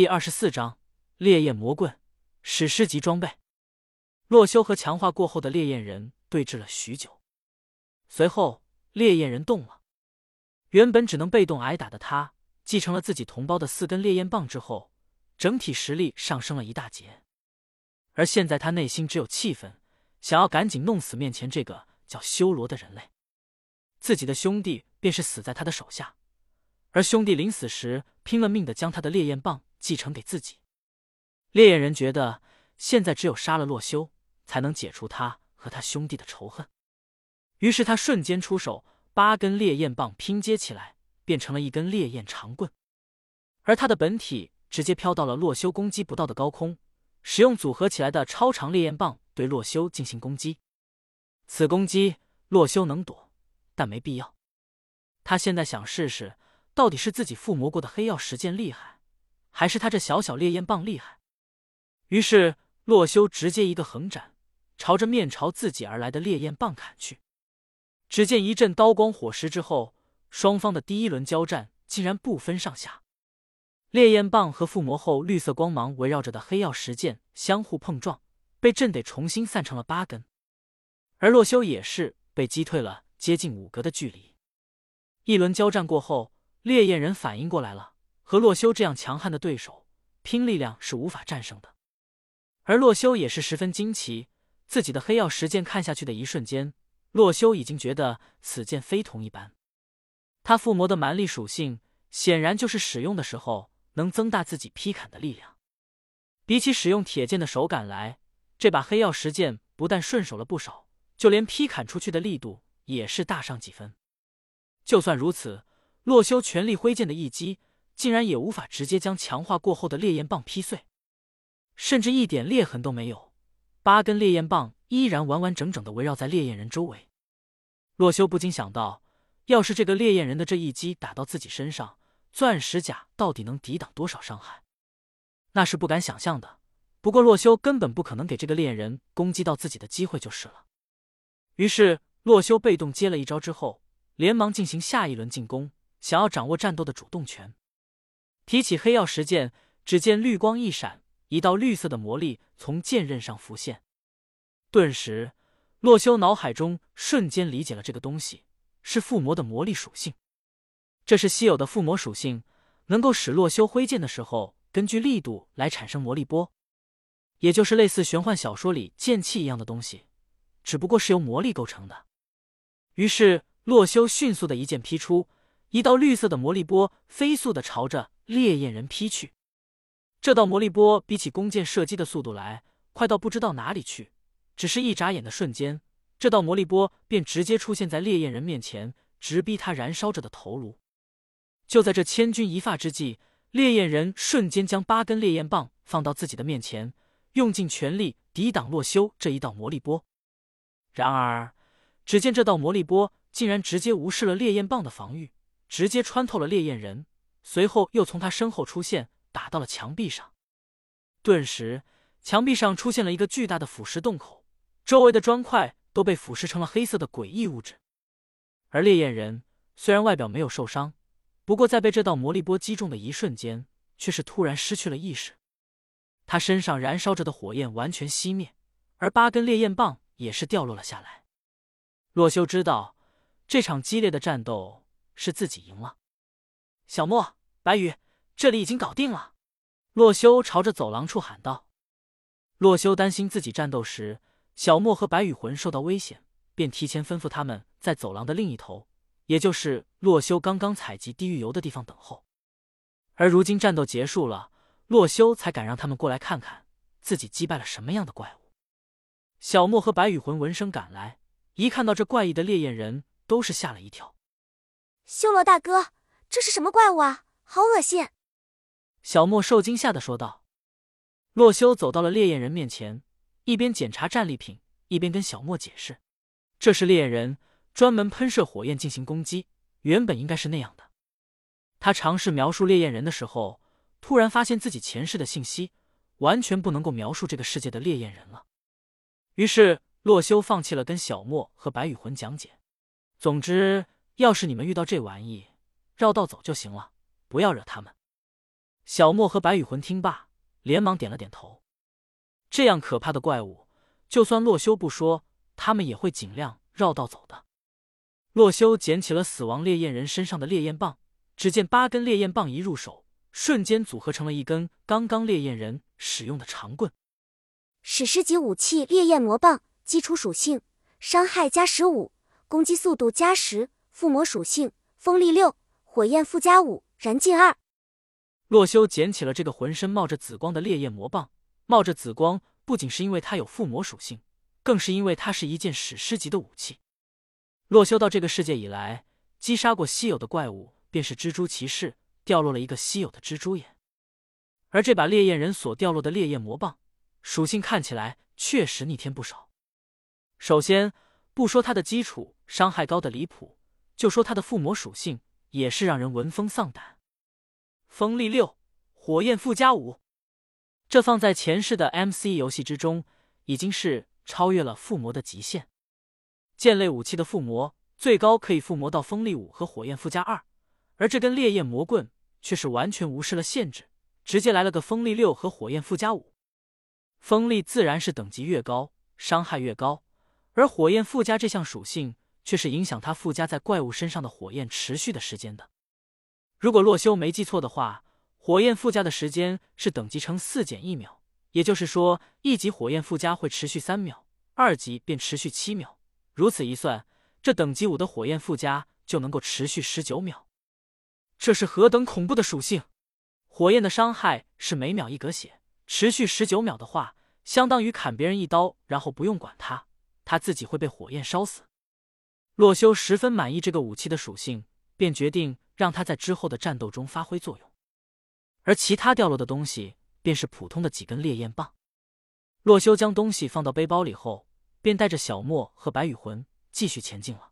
第二十四章烈焰魔棍史诗级装备。洛修和强化过后的烈焰人对峙了许久，随后烈焰人动了。原本只能被动挨打的他，继承了自己同胞的四根烈焰棒之后，整体实力上升了一大截。而现在他内心只有气愤，想要赶紧弄死面前这个叫修罗的人类。自己的兄弟便是死在他的手下，而兄弟临死时拼了命的将他的烈焰棒。继承给自己，烈焰人觉得现在只有杀了洛修，才能解除他和他兄弟的仇恨。于是他瞬间出手，八根烈焰棒拼接起来，变成了一根烈焰长棍。而他的本体直接飘到了洛修攻击不到的高空，使用组合起来的超长烈焰棒对洛修进行攻击。此攻击洛修能躲，但没必要。他现在想试试，到底是自己附魔过的黑曜石剑厉害。还是他这小小烈焰棒厉害。于是洛修直接一个横斩，朝着面朝自己而来的烈焰棒砍去。只见一阵刀光火石之后，双方的第一轮交战竟然不分上下。烈焰棒和附魔后绿色光芒围绕着的黑曜石剑相互碰撞，被震得重新散成了八根。而洛修也是被击退了接近五格的距离。一轮交战过后，烈焰人反应过来了。和洛修这样强悍的对手拼力量是无法战胜的，而洛修也是十分惊奇，自己的黑曜石剑看下去的一瞬间，洛修已经觉得此剑非同一般。他附魔的蛮力属性，显然就是使用的时候能增大自己劈砍的力量。比起使用铁剑的手感来，这把黑曜石剑不但顺手了不少，就连劈砍出去的力度也是大上几分。就算如此，洛修全力挥剑的一击。竟然也无法直接将强化过后的烈焰棒劈碎，甚至一点裂痕都没有。八根烈焰棒依然完完整整的围绕在烈焰人周围。洛修不禁想到，要是这个烈焰人的这一击打到自己身上，钻石甲到底能抵挡多少伤害？那是不敢想象的。不过洛修根本不可能给这个烈焰人攻击到自己的机会就是了。于是洛修被动接了一招之后，连忙进行下一轮进攻，想要掌握战斗的主动权。提起黑曜石剑，只见绿光一闪，一道绿色的魔力从剑刃上浮现。顿时，洛修脑海中瞬间理解了这个东西是附魔的魔力属性。这是稀有的附魔属性，能够使洛修挥剑的时候根据力度来产生魔力波，也就是类似玄幻小说里剑气一样的东西，只不过是由魔力构成的。于是，洛修迅速的一剑劈出，一道绿色的魔力波飞速的朝着。烈焰人劈去，这道魔力波比起弓箭射击的速度来快到不知道哪里去。只是一眨眼的瞬间，这道魔力波便直接出现在烈焰人面前，直逼他燃烧着的头颅。就在这千钧一发之际，烈焰人瞬间将八根烈焰棒放到自己的面前，用尽全力抵挡洛修这一道魔力波。然而，只见这道魔力波竟然直接无视了烈焰棒的防御，直接穿透了烈焰人。随后又从他身后出现，打到了墙壁上。顿时，墙壁上出现了一个巨大的腐蚀洞口，周围的砖块都被腐蚀成了黑色的诡异物质。而烈焰人虽然外表没有受伤，不过在被这道魔力波击中的一瞬间，却是突然失去了意识。他身上燃烧着的火焰完全熄灭，而八根烈焰棒也是掉落了下来。洛修知道，这场激烈的战斗是自己赢了。小莫、白羽，这里已经搞定了。洛修朝着走廊处喊道。洛修担心自己战斗时，小莫和白羽魂受到危险，便提前吩咐他们在走廊的另一头，也就是洛修刚刚采集地狱油的地方等候。而如今战斗结束了，洛修才敢让他们过来看看自己击败了什么样的怪物。小莫和白羽魂闻声赶来，一看到这怪异的烈焰人，都是吓了一跳。修罗大哥。这是什么怪物啊！好恶心！小莫受惊吓的说道。洛修走到了烈焰人面前，一边检查战利品，一边跟小莫解释：“这是烈焰人，专门喷射火焰进行攻击，原本应该是那样的。”他尝试描述烈焰人的时候，突然发现自己前世的信息完全不能够描述这个世界的烈焰人了。于是洛修放弃了跟小莫和白羽魂讲解。总之，要是你们遇到这玩意，绕道走就行了，不要惹他们。小莫和白羽魂听罢，连忙点了点头。这样可怕的怪物，就算洛修不说，他们也会尽量绕道走的。洛修捡起了死亡烈焰人身上的烈焰棒，只见八根烈焰棒一入手，瞬间组合成了一根刚刚烈焰人使用的长棍。史诗级武器烈焰魔棒，基础属性：伤害加十五，攻击速度加十，附魔属性：风力六，火焰附加五，燃尽二。洛修捡起了这个浑身冒着紫光的烈焰魔棒，冒着紫光不仅是因为它有附魔属性，更是因为它是一件史诗级的武器。洛修到这个世界以来，击杀过稀有的怪物，便是蜘蛛骑士掉落了一个稀有的蜘蛛眼，而这把烈焰人所掉落的烈焰魔棒。属性看起来确实逆天不少。首先，不说它的基础伤害高的离谱，就说它的附魔属性也是让人闻风丧胆。风力六，火焰附加五，这放在前世的 MC 游戏之中，已经是超越了附魔的极限。剑类武器的附魔最高可以附魔到风力五和火焰附加二，而这根烈焰魔棍却是完全无视了限制，直接来了个风力六和火焰附加五。风力自然是等级越高，伤害越高，而火焰附加这项属性却是影响它附加在怪物身上的火焰持续的时间的。如果洛修没记错的话，火焰附加的时间是等级乘四减一秒，也就是说，一级火焰附加会持续三秒，二级便持续七秒。如此一算，这等级五的火焰附加就能够持续十九秒。这是何等恐怖的属性！火焰的伤害是每秒一格血。持续十九秒的话，相当于砍别人一刀，然后不用管他，他自己会被火焰烧死。洛修十分满意这个武器的属性，便决定让它在之后的战斗中发挥作用。而其他掉落的东西，便是普通的几根烈焰棒。洛修将东西放到背包里后，便带着小莫和白羽魂继续前进了。